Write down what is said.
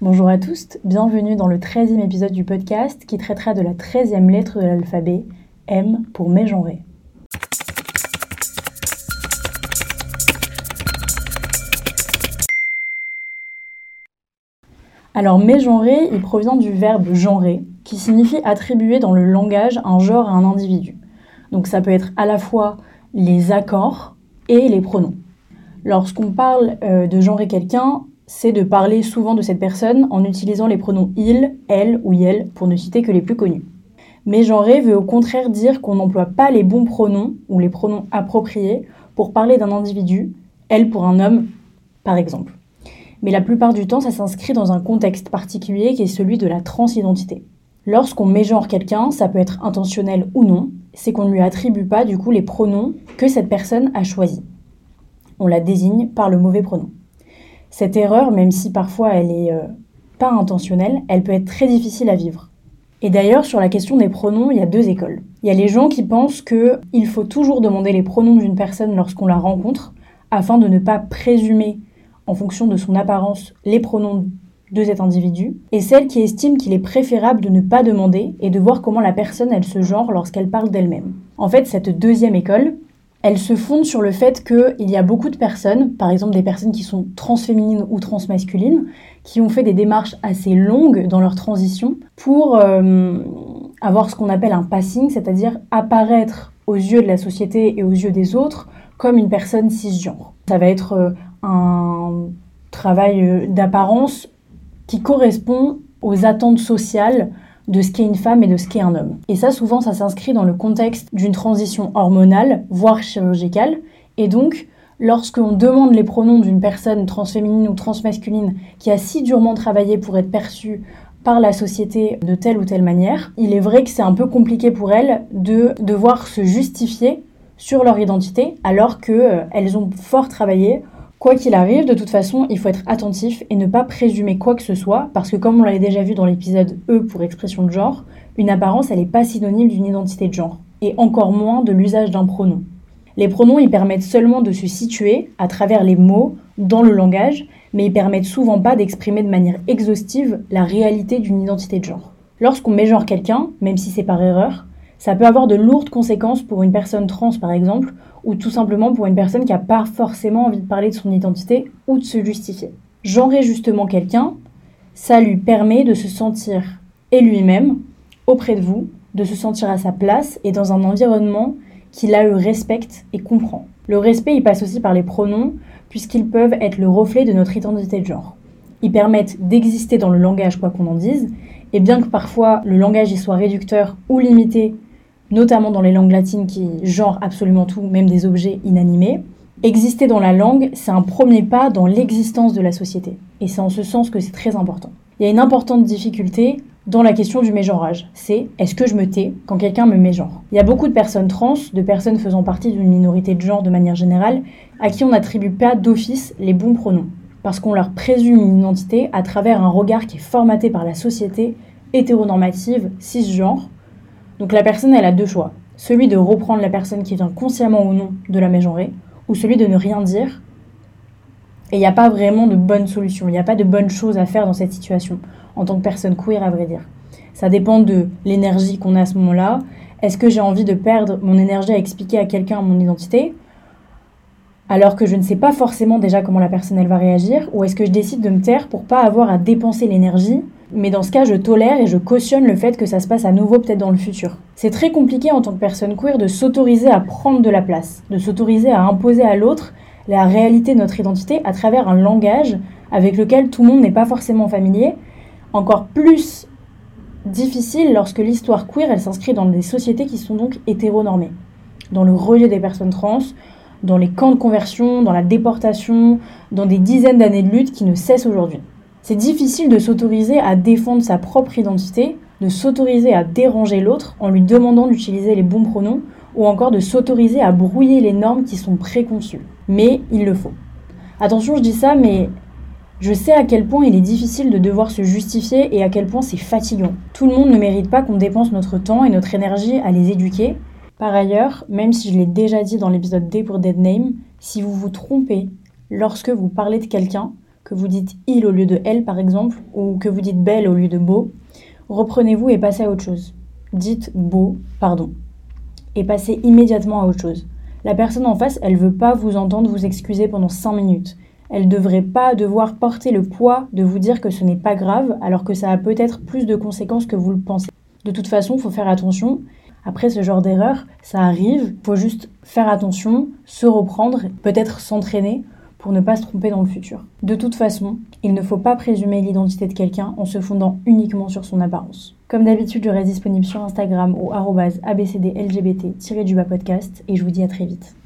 Bonjour à tous, bienvenue dans le 13e épisode du podcast qui traitera de la 13e lettre de l'alphabet, M pour mégenré. Alors mégenré, il provient du verbe genrer, qui signifie attribuer dans le langage un genre à un individu. Donc ça peut être à la fois les accords et les pronoms. Lorsqu'on parle euh, de genrer quelqu'un, c'est de parler souvent de cette personne en utilisant les pronoms il, elle ou yel, pour ne citer que les plus connus. Mais veut au contraire dire qu'on n'emploie pas les bons pronoms ou les pronoms appropriés pour parler d'un individu, elle pour un homme, par exemple. Mais la plupart du temps, ça s'inscrit dans un contexte particulier qui est celui de la transidentité. Lorsqu'on mégenre quelqu'un, ça peut être intentionnel ou non, c'est qu'on ne lui attribue pas du coup les pronoms que cette personne a choisis. On la désigne par le mauvais pronom. Cette erreur, même si parfois elle est euh, pas intentionnelle, elle peut être très difficile à vivre. Et d'ailleurs, sur la question des pronoms, il y a deux écoles. Il y a les gens qui pensent qu'il faut toujours demander les pronoms d'une personne lorsqu'on la rencontre, afin de ne pas présumer, en fonction de son apparence, les pronoms de cet individu, et celles qui estiment qu'il est préférable de ne pas demander et de voir comment la personne elle se genre lorsqu'elle parle d'elle-même. En fait, cette deuxième école, elle se fonde sur le fait qu'il y a beaucoup de personnes, par exemple des personnes qui sont transféminines ou transmasculines, qui ont fait des démarches assez longues dans leur transition pour euh, avoir ce qu'on appelle un passing, c'est-à-dire apparaître aux yeux de la société et aux yeux des autres comme une personne cisgenre. Ça va être euh, un travail euh, d'apparence qui correspond aux attentes sociales de ce qu'est une femme et de ce qu'est un homme. Et ça, souvent, ça s'inscrit dans le contexte d'une transition hormonale, voire chirurgicale. Et donc, lorsqu'on demande les pronoms d'une personne transféminine ou transmasculine qui a si durement travaillé pour être perçue par la société de telle ou telle manière, il est vrai que c'est un peu compliqué pour elles de devoir se justifier sur leur identité alors qu'elles euh, ont fort travaillé Quoi qu'il arrive, de toute façon, il faut être attentif et ne pas présumer quoi que ce soit, parce que comme on l'avait déjà vu dans l'épisode E pour expression de genre, une apparence, elle n'est pas synonyme d'une identité de genre, et encore moins de l'usage d'un pronom. Les pronoms, ils permettent seulement de se situer à travers les mots dans le langage, mais ils permettent souvent pas d'exprimer de manière exhaustive la réalité d'une identité de genre. Lorsqu'on mégenre quelqu'un, même si c'est par erreur, ça peut avoir de lourdes conséquences pour une personne trans par exemple, ou tout simplement pour une personne qui n'a pas forcément envie de parler de son identité ou de se justifier. Genrer justement quelqu'un, ça lui permet de se sentir et lui-même auprès de vous, de se sentir à sa place et dans un environnement qui le respecte et comprend. Le respect, il passe aussi par les pronoms, puisqu'ils peuvent être le reflet de notre identité de genre. Ils permettent d'exister dans le langage, quoi qu'on en dise, et bien que parfois le langage y soit réducteur ou limité notamment dans les langues latines qui genrent absolument tout, même des objets inanimés. Exister dans la langue, c'est un premier pas dans l'existence de la société. Et c'est en ce sens que c'est très important. Il y a une importante difficulté dans la question du mégenrage. C'est est-ce que je me tais quand quelqu'un me mégenre? Il y a beaucoup de personnes trans, de personnes faisant partie d'une minorité de genre de manière générale, à qui on n'attribue pas d'office les bons pronoms. Parce qu'on leur présume une identité à travers un regard qui est formaté par la société hétéronormative, cisgenre, donc la personne, elle a deux choix. Celui de reprendre la personne qui vient consciemment ou non de la mégenrer, ou celui de ne rien dire. Et il n'y a pas vraiment de bonne solution, il n'y a pas de bonne chose à faire dans cette situation, en tant que personne queer, à vrai dire. Ça dépend de l'énergie qu'on a à ce moment-là. Est-ce que j'ai envie de perdre mon énergie à expliquer à quelqu'un mon identité alors que je ne sais pas forcément déjà comment la personne elle va réagir ou est-ce que je décide de me taire pour pas avoir à dépenser l'énergie mais dans ce cas, je tolère et je cautionne le fait que ça se passe à nouveau peut-être dans le futur. C'est très compliqué en tant que personne queer de s'autoriser à prendre de la place, de s'autoriser à imposer à l'autre la réalité de notre identité à travers un langage avec lequel tout le monde n'est pas forcément familier. Encore plus difficile lorsque l'histoire queer, elle s'inscrit dans des sociétés qui sont donc hétéronormées. Dans le rejet des personnes trans, dans les camps de conversion, dans la déportation, dans des dizaines d'années de lutte qui ne cessent aujourd'hui. C'est difficile de s'autoriser à défendre sa propre identité, de s'autoriser à déranger l'autre en lui demandant d'utiliser les bons pronoms, ou encore de s'autoriser à brouiller les normes qui sont préconçues. Mais il le faut. Attention, je dis ça, mais je sais à quel point il est difficile de devoir se justifier et à quel point c'est fatigant. Tout le monde ne mérite pas qu'on dépense notre temps et notre énergie à les éduquer. Par ailleurs, même si je l'ai déjà dit dans l'épisode D pour Dead Name, si vous vous trompez lorsque vous parlez de quelqu'un, que vous dites il au lieu de elle par exemple, ou que vous dites belle au lieu de beau, reprenez-vous et passez à autre chose. Dites beau, pardon. Et passez immédiatement à autre chose. La personne en face, elle veut pas vous entendre vous excuser pendant 5 minutes. Elle devrait pas devoir porter le poids de vous dire que ce n'est pas grave, alors que ça a peut-être plus de conséquences que vous le pensez. De toute façon, il faut faire attention. Après ce genre d'erreur, ça arrive, faut juste faire attention, se reprendre, peut-être s'entraîner pour ne pas se tromper dans le futur. De toute façon, il ne faut pas présumer l'identité de quelqu'un en se fondant uniquement sur son apparence. Comme d'habitude, je reste disponible sur Instagram au abcdlgbt-podcast et je vous dis à très vite.